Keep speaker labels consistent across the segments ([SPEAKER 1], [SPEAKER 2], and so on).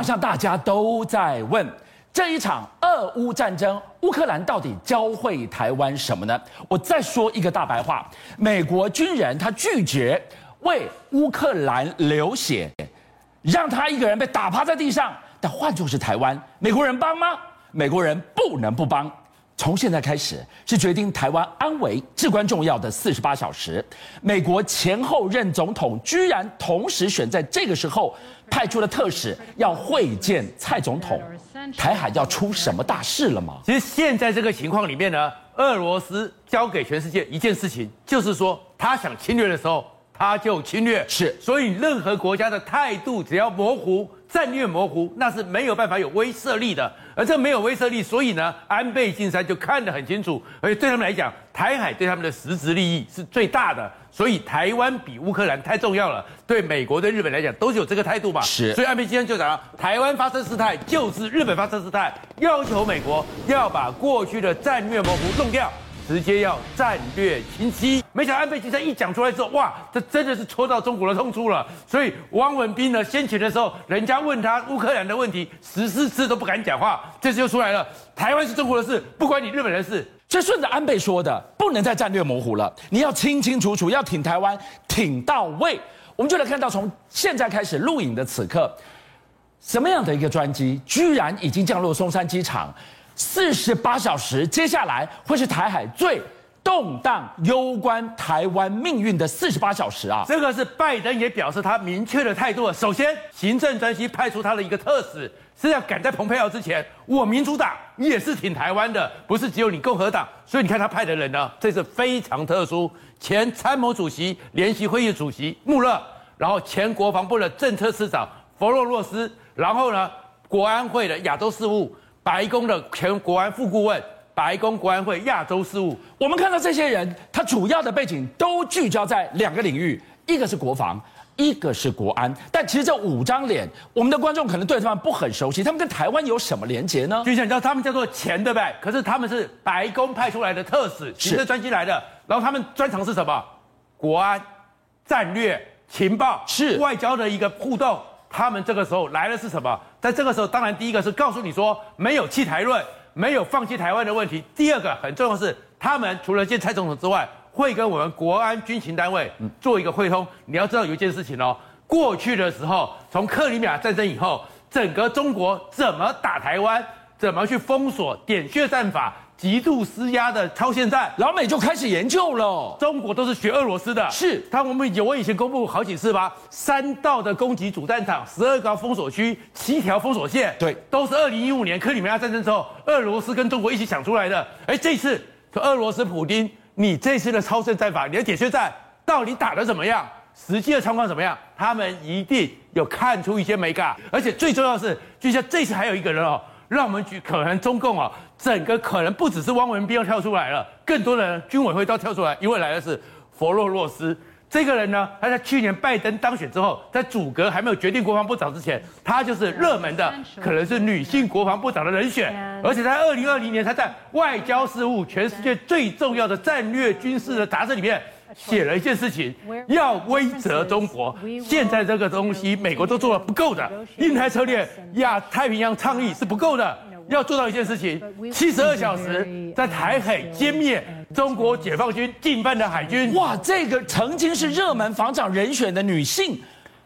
[SPEAKER 1] 晚上大家都在问，这一场俄乌战争，乌克兰到底教会台湾什么呢？我再说一个大白话，美国军人他拒绝为乌克兰流血，让他一个人被打趴在地上。但换作是台湾，美国人帮吗？美国人不能不帮。从现在开始是决定台湾安危至关重要的四十八小时。美国前后任总统居然同时选在这个时候派出了特使要会见蔡总统，台海要出什么大事了吗？
[SPEAKER 2] 其实现在这个情况里面呢，俄罗斯交给全世界一件事情，就是说他想侵略的时候他就侵略，
[SPEAKER 1] 是。
[SPEAKER 2] 所以任何国家的态度只要模糊。战略模糊，那是没有办法有威慑力的，而这没有威慑力，所以呢，安倍晋三就看得很清楚，而且对他们来讲，台海对他们的实质利益是最大的，所以台湾比乌克兰太重要了，对美国、对日本来讲都是有这个态度吧？
[SPEAKER 1] 是，
[SPEAKER 2] 所以安倍晋三就讲，台湾发生事态就是日本发生事态，要求美国要把过去的战略模糊弄掉。直接要战略清晰，没想到安倍晋三一讲出来之后，哇，这真的是戳到中国的痛处了。所以汪文斌呢，先前的时候，人家问他乌克兰的问题，十四次都不敢讲话，这次就出来了，台湾是中国的事，不关你日本人的事。
[SPEAKER 1] 这顺着安倍说的，不能再战略模糊了，你要清清楚楚，要挺台湾，挺到位。我们就来看到，从现在开始录影的此刻，什么样的一个专机，居然已经降落松山机场。四十八小时，接下来会是台海最动荡、攸关台湾命运的四十八小时啊！
[SPEAKER 2] 这个是拜登也表示他明确的态度。首先，行政专机派出他的一个特使，是要赶在蓬佩奥之前。我民主党也是挺台湾的，不是只有你共和党。所以你看他派的人呢，这是非常特殊。前参谋主席、联席会议主席穆勒，然后前国防部的政策次长弗洛洛斯，然后呢，国安会的亚洲事务。白宫的前国安副顾问，白宫国安会亚洲事务，
[SPEAKER 1] 我们看到这些人，他主要的背景都聚焦在两个领域，一个是国防，一个是国安。但其实这五张脸，我们的观众可能对他们不很熟悉，他们跟台湾有什么连结呢？
[SPEAKER 2] 就像你知道，他们叫做钱，对不对？可是他们是白宫派出来的特使，行政专机来的，然后他们专长是什么？国安、战略、情报，
[SPEAKER 1] 是
[SPEAKER 2] 外交的一个互动。他们这个时候来的是什么？在这个时候，当然第一个是告诉你说没有弃台论，没有放弃台湾的问题。第二个很重要的是，他们除了见蔡总统之外，会跟我们国安军情单位做一个会通。你要知道有一件事情哦，过去的时候，从克里米亚战争以后，整个中国怎么打台湾，怎么去封锁点穴战法。极度施压的超限战，
[SPEAKER 1] 老美就开始研究了。
[SPEAKER 2] 中国都是学俄罗斯的，
[SPEAKER 1] 是。
[SPEAKER 2] 他我们有我以前公布好几次吧，三道的攻击主战场，十二个封锁区，七条封锁线，
[SPEAKER 1] 对，
[SPEAKER 2] 都是二零一五年克里米亚战争之后，俄罗斯跟中国一起想出来的。哎，这次说俄罗斯普丁，你这次的超限战法，你的铁血战到底打得怎么样？实际的状况怎么样？他们一定有看出一些美感，而且最重要的是，就像这次还有一个人哦。让我们举可能中共啊，整个可能不只是汪文斌要跳出来了，更多的人军委会都要跳出来，因为来的是佛洛洛斯这个人呢，他在去年拜登当选之后，在组阁还没有决定国防部长之前，他就是热门的，可能是女性国防部长的人选，而且在二零二零年，他在外交事务全世界最重要的战略军事的杂志里面。写了一件事情，要威责中国。现在这个东西，美国都做了不够的。印太策略、亚太平洋倡议是不够的，要做到一件事情：七十二小时在台海歼灭中国解放军进犯的海军。
[SPEAKER 1] 哇，这个曾经是热门防长人选的女性，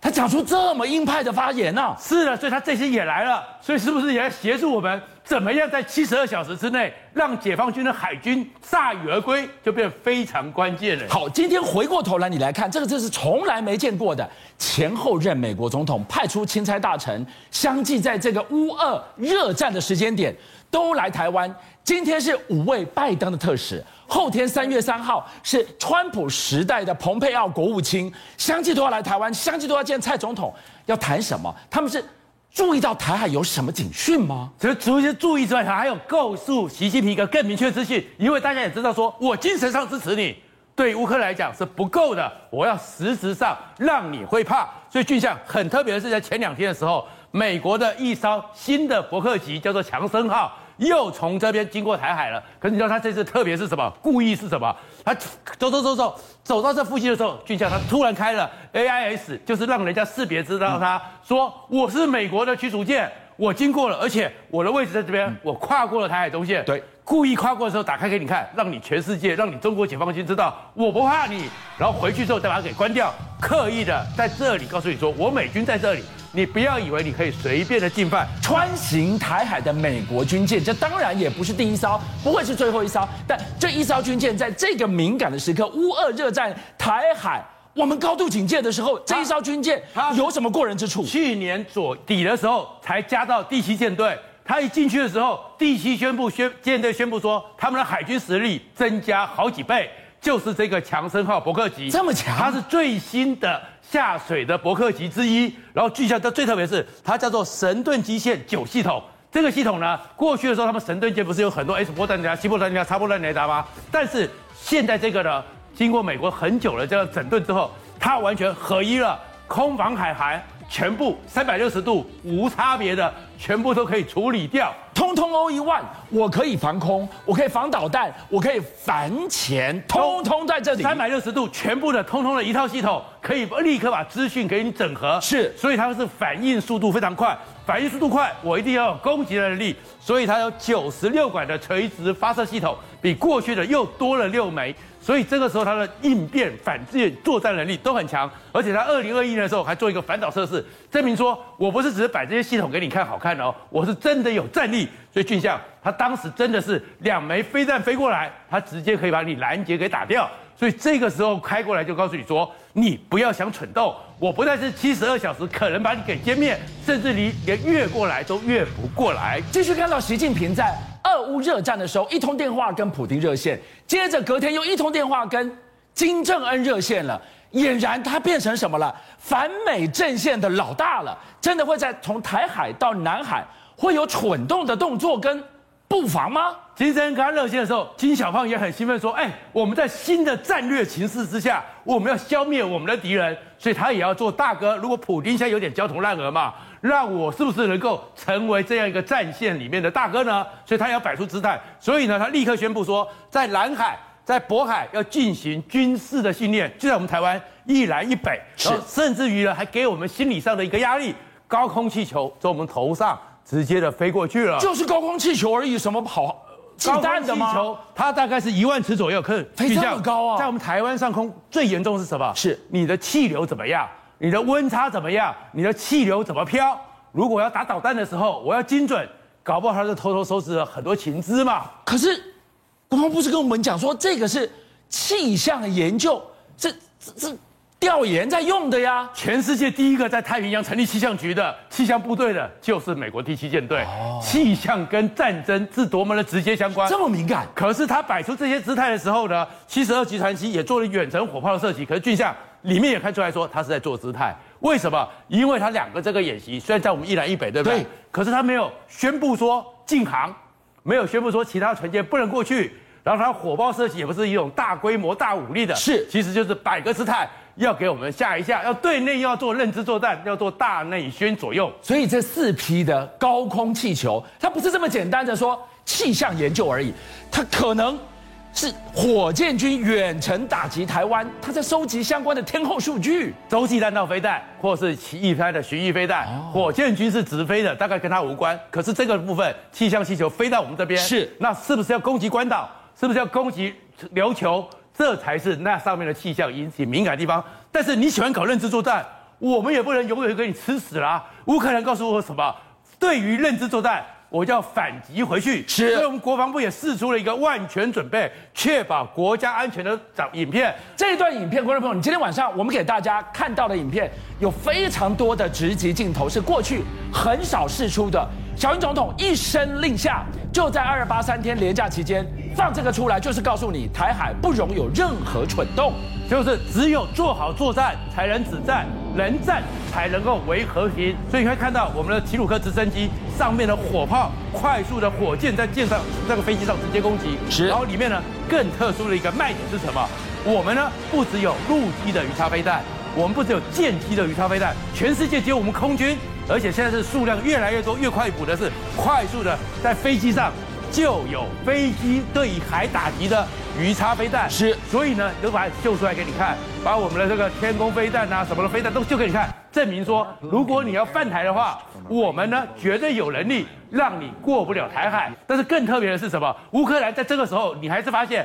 [SPEAKER 1] 她讲出这么硬派的发言呢、啊？
[SPEAKER 2] 是的，所以她这次也来了。所以是不是也要协助我们？怎么样在七十二小时之内让解放军的海军铩羽而归，就变得非常关键了。
[SPEAKER 1] 好，今天回过头来你来看，这个这是从来没见过的，前后任美国总统派出钦差大臣，相继在这个乌俄热战的时间点都来台湾。今天是五位拜登的特使，后天三月三号是川普时代的蓬佩奥国务卿，相继都要来台湾，相继都要见蔡总统，要谈什么？他们是。注意到台海有什么警讯吗？
[SPEAKER 2] 除除了注意之外，还有告诉习近平一个更明确的资讯，因为大家也知道说，说我精神上支持你，对乌克兰来讲是不够的，我要实质上让你会怕。所以，俊相很特别的是，在前两天的时候，美国的一艘新的伯克级叫做强森号，又从这边经过台海了。可是你知道他这次特别是什么？故意是什么？他走走走走走到这附近的时候，俊相他突然开了 AIS，就是让人家识别知道他说我是美国的驱逐舰，我经过了，而且我的位置在这边，我跨过了台海中线。
[SPEAKER 1] 对。
[SPEAKER 2] 故意跨过的时候打开给你看，让你全世界，让你中国解放军知道我不怕你。然后回去之后再把它给关掉，刻意的在这里告诉你说，我美军在这里，你不要以为你可以随便的进犯。
[SPEAKER 1] 穿行台海的美国军舰，这当然也不是第一艘，不会是最后一艘，但这一艘军舰在这个敏感的时刻，乌俄热战台海，我们高度警戒的时候，这一艘军舰它有什么过人之处？
[SPEAKER 2] 去年左底的时候才加到第七舰队。他一进去的时候，第七宣布宣舰队宣布说，他们的海军实力增加好几倍，就是这个强森号伯克级，
[SPEAKER 1] 这么强，
[SPEAKER 2] 它是最新的下水的伯克级之一。然后聚焦，它最特别是它叫做神盾基线九系统。这个系统呢，过去的时候他们神盾舰不是有很多 S 波弹雷达、西波弹雷达、叉波弹雷达吗？但是现在这个呢，经过美国很久的这个整顿之后，它完全合一了，空防海涵。全部三百六十度无差别的，全部都可以处理掉，
[SPEAKER 1] 通通 all in one。我可以防空，我可以防导弹，我可以反潜，通通在这里。
[SPEAKER 2] 三百六十度全部的，通通的一套系统，可以立刻把资讯给你整合。
[SPEAKER 1] 是，
[SPEAKER 2] 所以它是反应速度非常快，反应速度快，我一定要有攻击的能力。所以它有九十六管的垂直发射系统，比过去的又多了六枚。所以这个时候，它的应变、反制作战能力都很强，而且它二零二一年的时候还做一个反导测试，证明说我不是只是摆这些系统给你看好看哦，我是真的有战力。所以俊相他当时真的是两枚飞弹飞过来，他直接可以把你拦截给打掉。所以这个时候开过来就告诉你说，你不要想蠢动，我不但是七十二小时可能把你给歼灭，甚至你连越过来都越不过来。
[SPEAKER 1] 继续看到习近平在。俄乌热战的时候，一通电话跟普丁热线，接着隔天又一通电话跟金正恩热线了。俨然他变成什么了？反美阵线的老大了。真的会在从台海到南海会有蠢动的动作跟布防吗？
[SPEAKER 2] 金正恩跟他热线的时候，金小胖也很兴奋说：“哎，我们在新的战略形势之下，我们要消灭我们的敌人，所以他也要做大哥。如果普丁现在有点焦头烂额嘛。”让我是不是能够成为这样一个战线里面的大哥呢？所以他也要摆出姿态，所以呢，他立刻宣布说，在南海、在渤海要进行军事的训练，就在我们台湾一南一北，然后甚至于呢，还给我们心理上的一个压力，高空气球在我们头上直接的飞过去了，
[SPEAKER 1] 就是高空气球而已，什么好忌惮的吗？
[SPEAKER 2] 气球它大概是一万尺左右，可是
[SPEAKER 1] 飞这么高啊，
[SPEAKER 2] 在我们台湾上空最严重是什么？
[SPEAKER 1] 是
[SPEAKER 2] 你的气流怎么样？你的温差怎么样？你的气流怎么飘？如果要打导弹的时候，我要精准，搞不好他就偷偷收拾了很多情资嘛。
[SPEAKER 1] 可是国防部是跟我们讲说，这个是气象研究，这这这调研在用的呀。
[SPEAKER 2] 全世界第一个在太平洋成立气象局的气象部队的，就是美国第七舰队。哦，气象跟战争是多么的直接相关，
[SPEAKER 1] 这么敏感。
[SPEAKER 2] 可是他摆出这些姿态的时候呢，七十二集团机也做了远程火炮的射击。可是俊相。里面也看出来说他是在做姿态，为什么？因为他两个这个演习虽然在我们一南一北，对不对？对。可是他没有宣布说禁航，没有宣布说其他船舰不能过去，然后他火爆射击也不是一种大规模大武力的，
[SPEAKER 1] 是，
[SPEAKER 2] 其实就是摆个姿态，要给我们吓一下，要对内要做认知作战，要做大内宣左右。
[SPEAKER 1] 所以这四批的高空气球，它不是这么简单的说气象研究而已，它可能。是火箭军远程打击台湾，它在收集相关的天候数据，
[SPEAKER 2] 洲际弹道飞弹或是其一般的巡弋飞弹。哦、火箭军是直飞的，大概跟它无关。可是这个部分气象气球飞到我们这边，
[SPEAKER 1] 是
[SPEAKER 2] 那是不是要攻击关岛？是不是要攻击琉球？这才是那上面的气象引起敏感的地方。但是你喜欢搞认知作战，我们也不能永远给你吃死了、啊。乌克兰告诉我什么？对于认知作战。我就要反击回去，
[SPEAKER 1] 是。
[SPEAKER 2] 所以我们国防部也试出了一个万全准备，确保国家安全的长影片。
[SPEAKER 1] 这一段影片，观众朋友，你今天晚上我们给大家看到的影片，有非常多的直击镜头，是过去很少试出的。小英总统一声令下，就在二八三天连假期间放这个出来，就是告诉你台海不容有任何蠢动，
[SPEAKER 2] 就是只有做好作战才能止战，能战才能够维和平。所以你会看到我们的提鲁克直升机上面的火炮，快速的火箭在舰上这个飞机上直接攻击。
[SPEAKER 1] 是，
[SPEAKER 2] 然后里面呢更特殊的一个卖点是什么？我们呢不只有陆基的鱼叉飞弹，我们不只有舰机的鱼叉飞弹，全世界只有我们空军。而且现在是数量越来越多，越快补的是快速的在飞机上就有飞机对海打击的鱼叉飞弹。
[SPEAKER 1] 是，
[SPEAKER 2] 所以呢，就把它秀出来给你看，把我们的这个天宫飞弹啊，什么的飞弹都秀给你看，证明说，如果你要犯台的话，我们呢绝对有能力让你过不了台海。但是更特别的是什么？乌克兰在这个时候，你还是发现，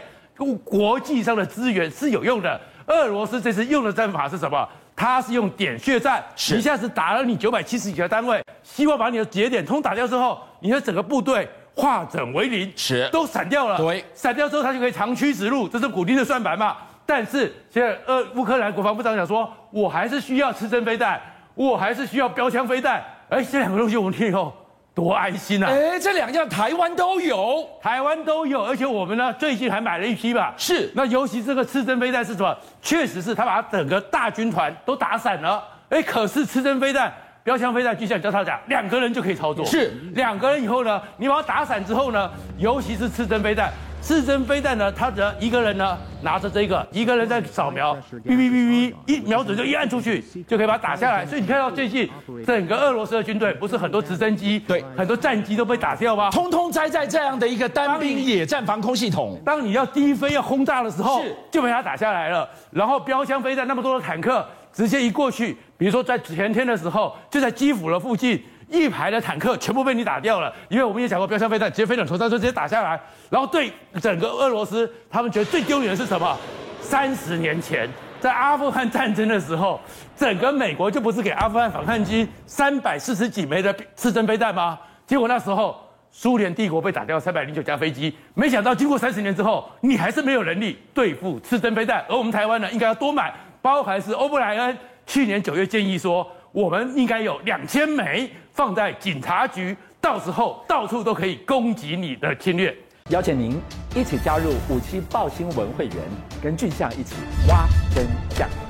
[SPEAKER 2] 国际上的资源是有用的。俄罗斯这次用的战法是什么？他是用点穴战，一下子打了你九百七十几个单位，希望把你的节点通打掉之后，你的整个部队化整为零，
[SPEAKER 1] 是
[SPEAKER 2] 都散掉了。
[SPEAKER 1] 对，
[SPEAKER 2] 散掉之后，他就可以长驱直入，这是古丁的算盘嘛。但是现在，呃，乌克兰国防部长讲说，我还是需要刺针飞弹，我还是需要标枪飞弹。哎，这两个东西我们听以后。多安心呐！
[SPEAKER 1] 哎，这两样台湾都有，
[SPEAKER 2] 台湾都有，而且我们呢最近还买了一批吧。
[SPEAKER 1] 是，
[SPEAKER 2] 那尤其这个刺针飞弹是什么？确实是他把整个大军团都打散了。哎，可是刺针飞弹、标枪飞弹，就像教他讲，两个人就可以操作。
[SPEAKER 1] 是，
[SPEAKER 2] 两个人以后呢，你把它打散之后呢，尤其是刺针飞弹。刺针飞弹呢，他只要一个人呢拿着这个，一个人在扫描，哔哔哔哔，一瞄准就一按出去，就可以把它打下来。所以你看到最近整个俄罗斯的军队，不是很多直升机，
[SPEAKER 1] 对，
[SPEAKER 2] 很多战机都被打掉吗？
[SPEAKER 1] 通通栽在这样的一个单兵野战防空系统。
[SPEAKER 2] 当你要低飞要轰炸的时候，就被它打下来了。然后标枪飞弹那么多的坦克，直接一过去，比如说在前天的时候，就在基辅的附近。一排的坦克全部被你打掉了，因为我们也讲过，标枪飞弹直接飞到头上就直接打下来，然后对整个俄罗斯，他们觉得最丢脸的是什么？三十年前在阿富汗战争的时候，整个美国就不是给阿富汗反抗军三百四十几枚的刺针飞弹吗？结果那时候苏联帝国被打掉三百零九架飞机，没想到经过三十年之后，你还是没有能力对付刺针飞弹，而我们台湾呢，应该要多买，包含是欧布莱恩去年九月建议说，我们应该有两千枚。放在警察局，到时候到处都可以攻击你的侵略。
[SPEAKER 3] 邀请您一起加入五七报新闻会员，跟俊相一起挖真相。